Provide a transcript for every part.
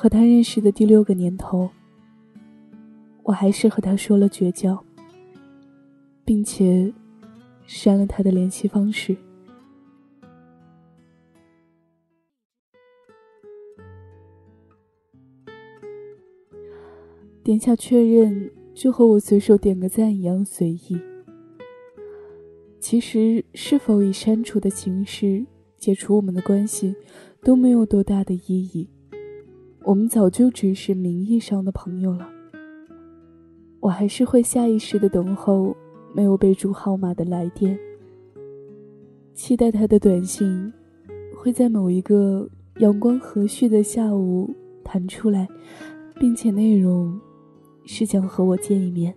和他认识的第六个年头，我还是和他说了绝交，并且删了他的联系方式。点下确认，就和我随手点个赞一样随意。其实，是否以删除的形式解除我们的关系，都没有多大的意义。我们早就只是名义上的朋友了。我还是会下意识的等候没有备注号码的来电，期待他的短信会在某一个阳光和煦的下午弹出来，并且内容是想和我见一面。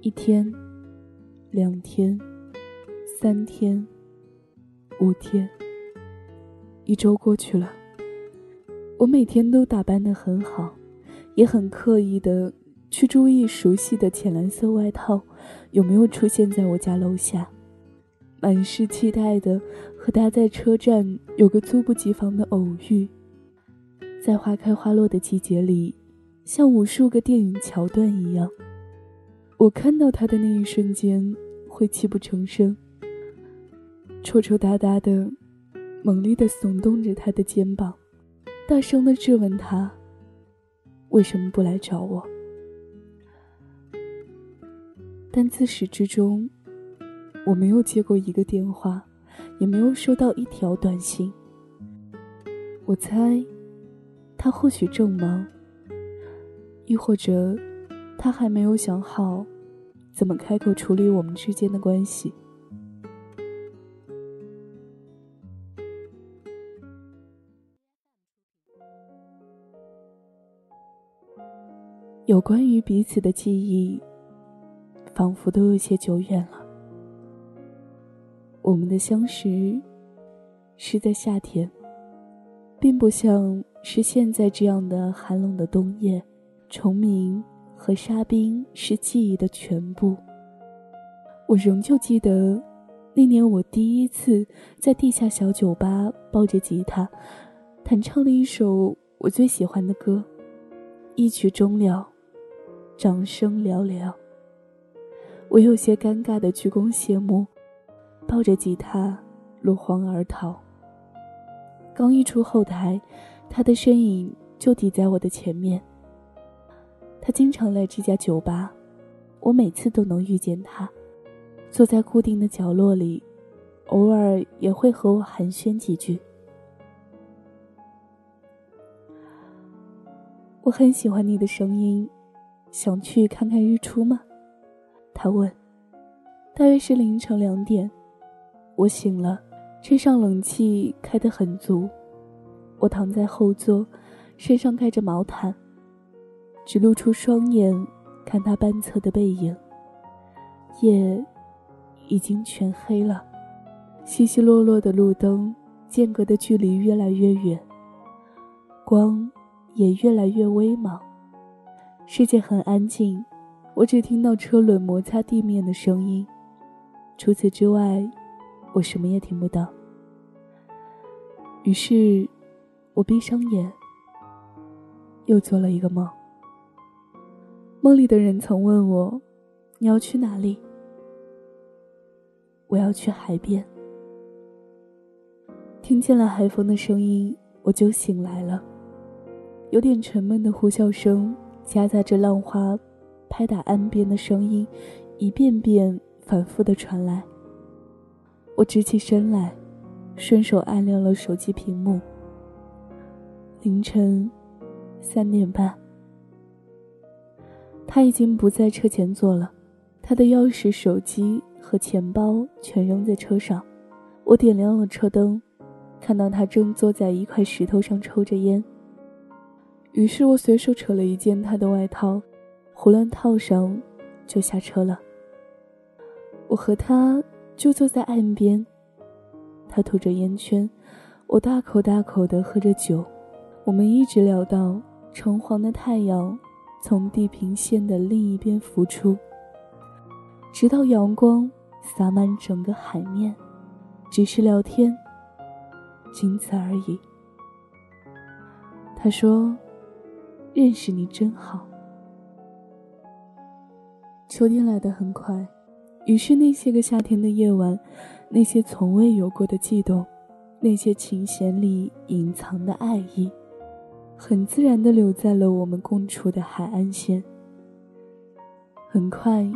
一天，两天，三天，五天，一周过去了。我每天都打扮得很好，也很刻意的去注意熟悉的浅蓝色外套有没有出现在我家楼下，满是期待的和他在车站有个猝不及防的偶遇，在花开花落的季节里，像无数个电影桥段一样，我看到他的那一瞬间会泣不成声，抽抽搭搭的，猛烈的耸动着他的肩膀。大声的质问他：“为什么不来找我？”但自始至终，我没有接过一个电话，也没有收到一条短信。我猜，他或许正忙，亦或者，他还没有想好，怎么开口处理我们之间的关系。有关于彼此的记忆，仿佛都有些久远了。我们的相识是在夏天，并不像是现在这样的寒冷的冬夜，虫鸣和沙冰是记忆的全部。我仍旧记得，那年我第一次在地下小酒吧抱着吉他，弹唱了一首我最喜欢的歌，一曲终了。掌声寥寥，我有些尴尬的鞠躬谢幕，抱着吉他落荒而逃。刚一出后台，他的身影就抵在我的前面。他经常来这家酒吧，我每次都能遇见他，坐在固定的角落里，偶尔也会和我寒暄几句。我很喜欢你的声音。想去看看日出吗？他问。大约是凌晨两点，我醒了，车上冷气开得很足，我躺在后座，身上盖着毛毯，只露出双眼看他半侧的背影。夜已经全黑了，稀稀落落的路灯间隔的距离越来越远，光也越来越微茫。世界很安静，我只听到车轮摩擦地面的声音，除此之外，我什么也听不到。于是，我闭上眼，又做了一个梦。梦里的人曾问我：“你要去哪里？”我要去海边。听见了海风的声音，我就醒来了，有点沉闷的呼啸声。夹杂着浪花拍打岸边的声音，一遍遍反复的传来。我直起身来，顺手按亮了手机屏幕。凌晨三点半，他已经不在车前座了，他的钥匙、手机和钱包全扔在车上。我点亮了车灯，看到他正坐在一块石头上抽着烟。于是我随手扯了一件他的外套，胡乱套上，就下车了。我和他就坐在岸边，他吐着烟圈，我大口大口的喝着酒。我们一直聊到橙黄的太阳从地平线的另一边浮出，直到阳光洒满整个海面。只是聊天，仅此而已。他说：“认识你真好。”秋天来得很快。于是，那些个夏天的夜晚，那些从未有过的悸动，那些琴弦里隐藏的爱意，很自然地留在了我们共处的海岸线。很快，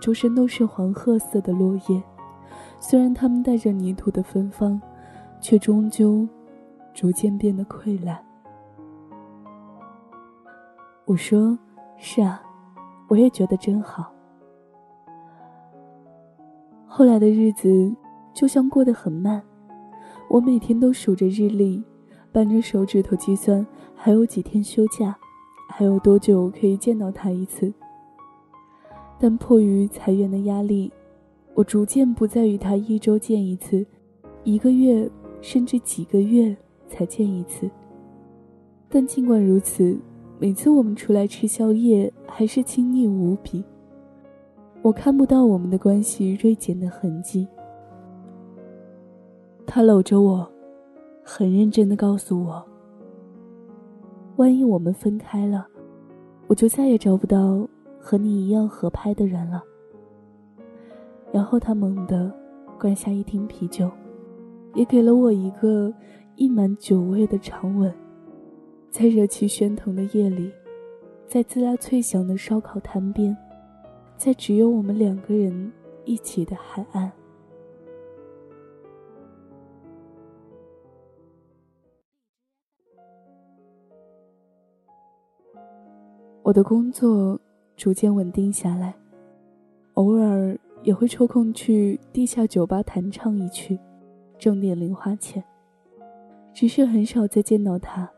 周身都是黄褐色的落叶，虽然它们带着泥土的芬芳，却终究逐渐变得溃烂。我说：“是啊，我也觉得真好。”后来的日子就像过得很慢，我每天都数着日历，扳着手指头计算还有几天休假，还有多久可以见到他一次。但迫于裁员的压力，我逐渐不再与他一周见一次，一个月甚至几个月才见一次。但尽管如此，每次我们出来吃宵夜，还是亲昵无比。我看不到我们的关系锐减的痕迹。他搂着我，很认真的告诉我：“万一我们分开了，我就再也找不到和你一样合拍的人了。”然后他猛地灌下一听啤酒，也给了我一个溢满酒味的长吻。在热气喧腾的夜里，在滋啦脆响的烧烤摊边。在只有我们两个人一起的海岸，我的工作逐渐稳定下来，偶尔也会抽空去地下酒吧弹唱一曲，挣点零花钱。只是很少再见到他，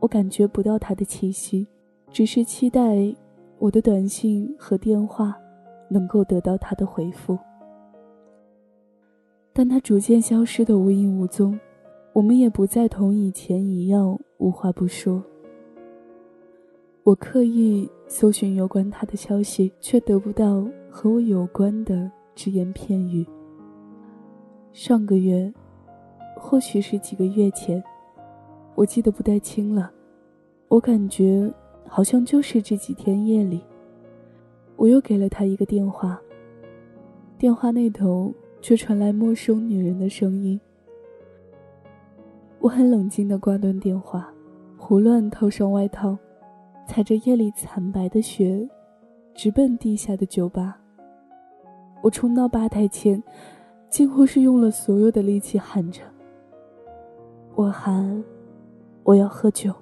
我感觉不到他的气息，只是期待。我的短信和电话能够得到他的回复，但他逐渐消失的无影无踪，我们也不再同以前一样无话不说。我刻意搜寻有关他的消息，却得不到和我有关的只言片语。上个月，或许是几个月前，我记得不太清了，我感觉。好像就是这几天夜里，我又给了他一个电话。电话那头却传来陌生女人的声音。我很冷静地挂断电话，胡乱套上外套，踩着夜里惨白的雪，直奔地下的酒吧。我冲到吧台前，几乎是用了所有的力气喊着：“我喊，我要喝酒。”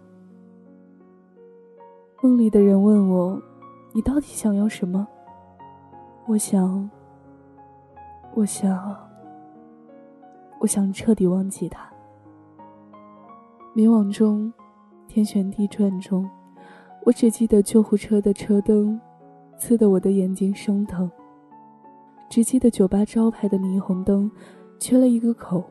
梦里的人问我：“你到底想要什么？”我想，我想，我想彻底忘记他。迷惘中，天旋地转中，我只记得救护车的车灯刺得我的眼睛生疼，只记得酒吧招牌的霓虹灯缺了一个口，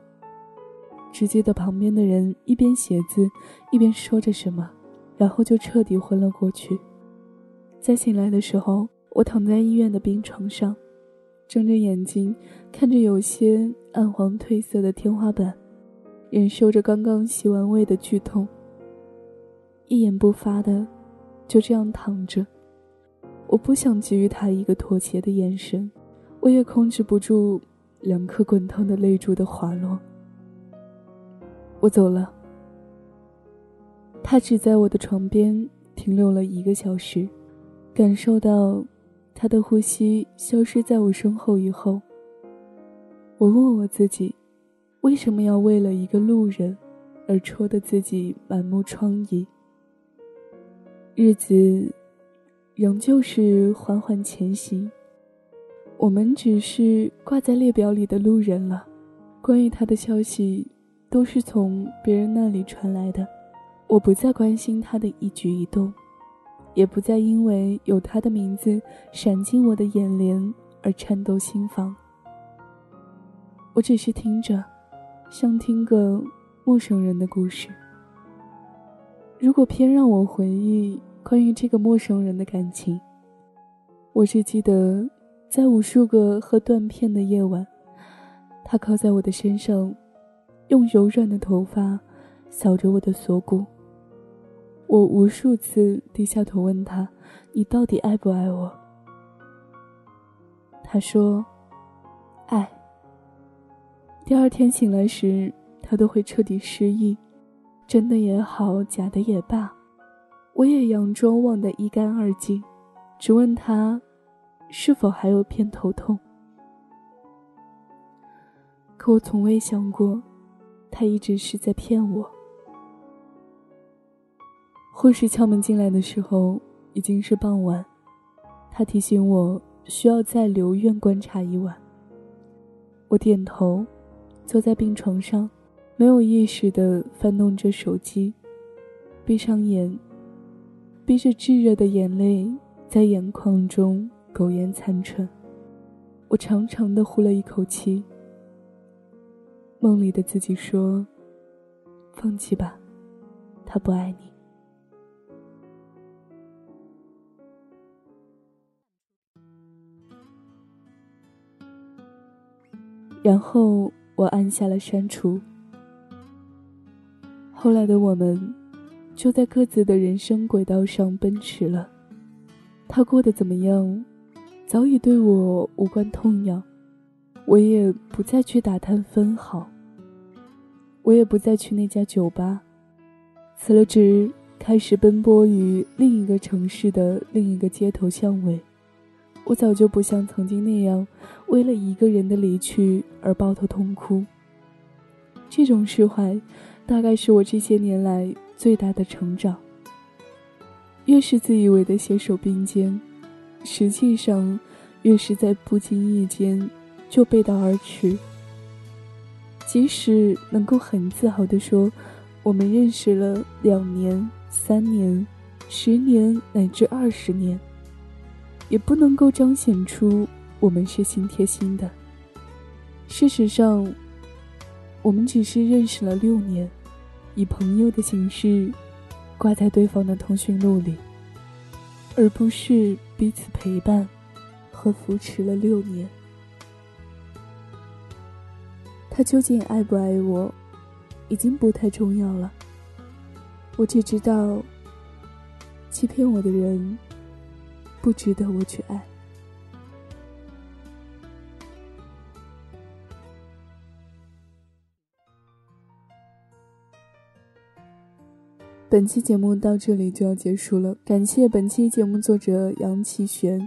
只记得旁边的人一边写字一边说着什么。然后就彻底昏了过去。再醒来的时候，我躺在医院的病床上，睁着眼睛看着有些暗黄褪色的天花板，忍受着刚刚洗完胃的剧痛，一言不发的就这样躺着。我不想给予他一个妥协的眼神，我也控制不住两颗滚烫的泪珠的滑落。我走了。他只在我的床边停留了一个小时，感受到他的呼吸消失在我身后以后，我问我自己，为什么要为了一个路人而戳得自己满目疮痍。日子仍旧是缓缓前行，我们只是挂在列表里的路人了。关于他的消息，都是从别人那里传来的。我不再关心他的一举一动，也不再因为有他的名字闪进我的眼帘而颤抖心房。我只是听着，像听个陌生人的故事。如果偏让我回忆关于这个陌生人的感情，我只记得，在无数个喝断片的夜晚，他靠在我的身上，用柔软的头发扫着我的锁骨。我无数次低下头问他：“你到底爱不爱我？”他说：“爱。”第二天醒来时，他都会彻底失忆，真的也好，假的也罢，我也佯装忘得一干二净，只问他是否还有偏头痛。可我从未想过，他一直是在骗我。护士敲门进来的时候已经是傍晚，他提醒我需要再留院观察一晚。我点头，坐在病床上，没有意识地翻动着手机，闭上眼，逼着炙热的眼泪在眼眶中苟延残喘。我长长的呼了一口气。梦里的自己说：“放弃吧，他不爱你。”然后我按下了删除。后来的我们，就在各自的人生轨道上奔驰了。他过得怎么样，早已对我无关痛痒，我也不再去打探分毫。我也不再去那家酒吧，辞了职，开始奔波于另一个城市的另一个街头巷尾。我早就不像曾经那样，为了一个人的离去而抱头痛哭。这种释怀，大概是我这些年来最大的成长。越是自以为的携手并肩，实际上，越是在不经意间就背道而驰。即使能够很自豪地说，我们认识了两年、三年、十年乃至二十年。也不能够彰显出我们是心贴心的。事实上，我们只是认识了六年，以朋友的形式挂在对方的通讯录里，而不是彼此陪伴和扶持了六年。他究竟爱不爱我，已经不太重要了。我只知道，欺骗我的人。不值得我去爱。本期节目到这里就要结束了，感谢本期节目作者杨奇璇。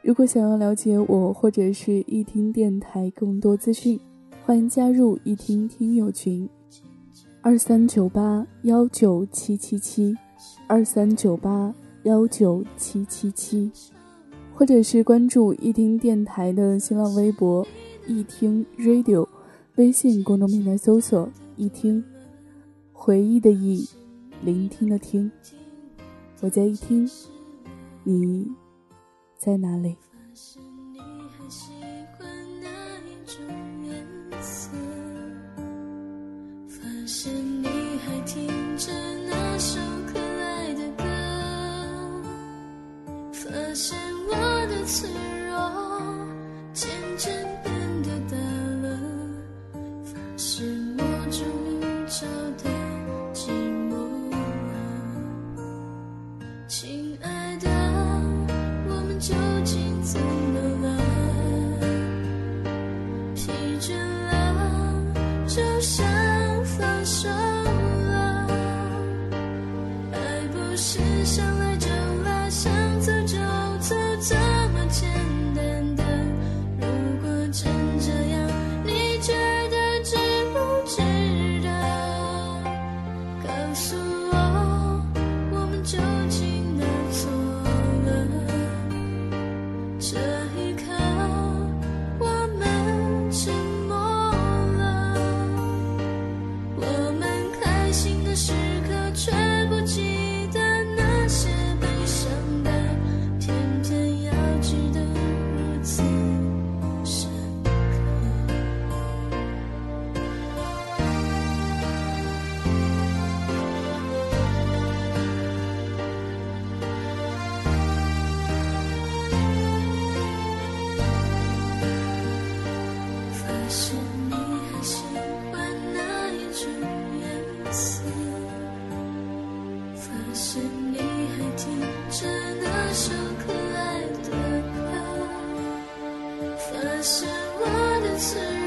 如果想要了解我或者是一听电台更多资讯，欢迎加入一听听友群：二三九八幺九七七七，二三九八。幺九七七七，或者是关注一听电台的新浪微博“一听 Radio”，微信公众平台搜索“一听”，回忆的忆，聆听的听，我在一听，你在哪里？是你还听着那首可爱的歌发现我的脆弱是相爱着了。那是我的翅。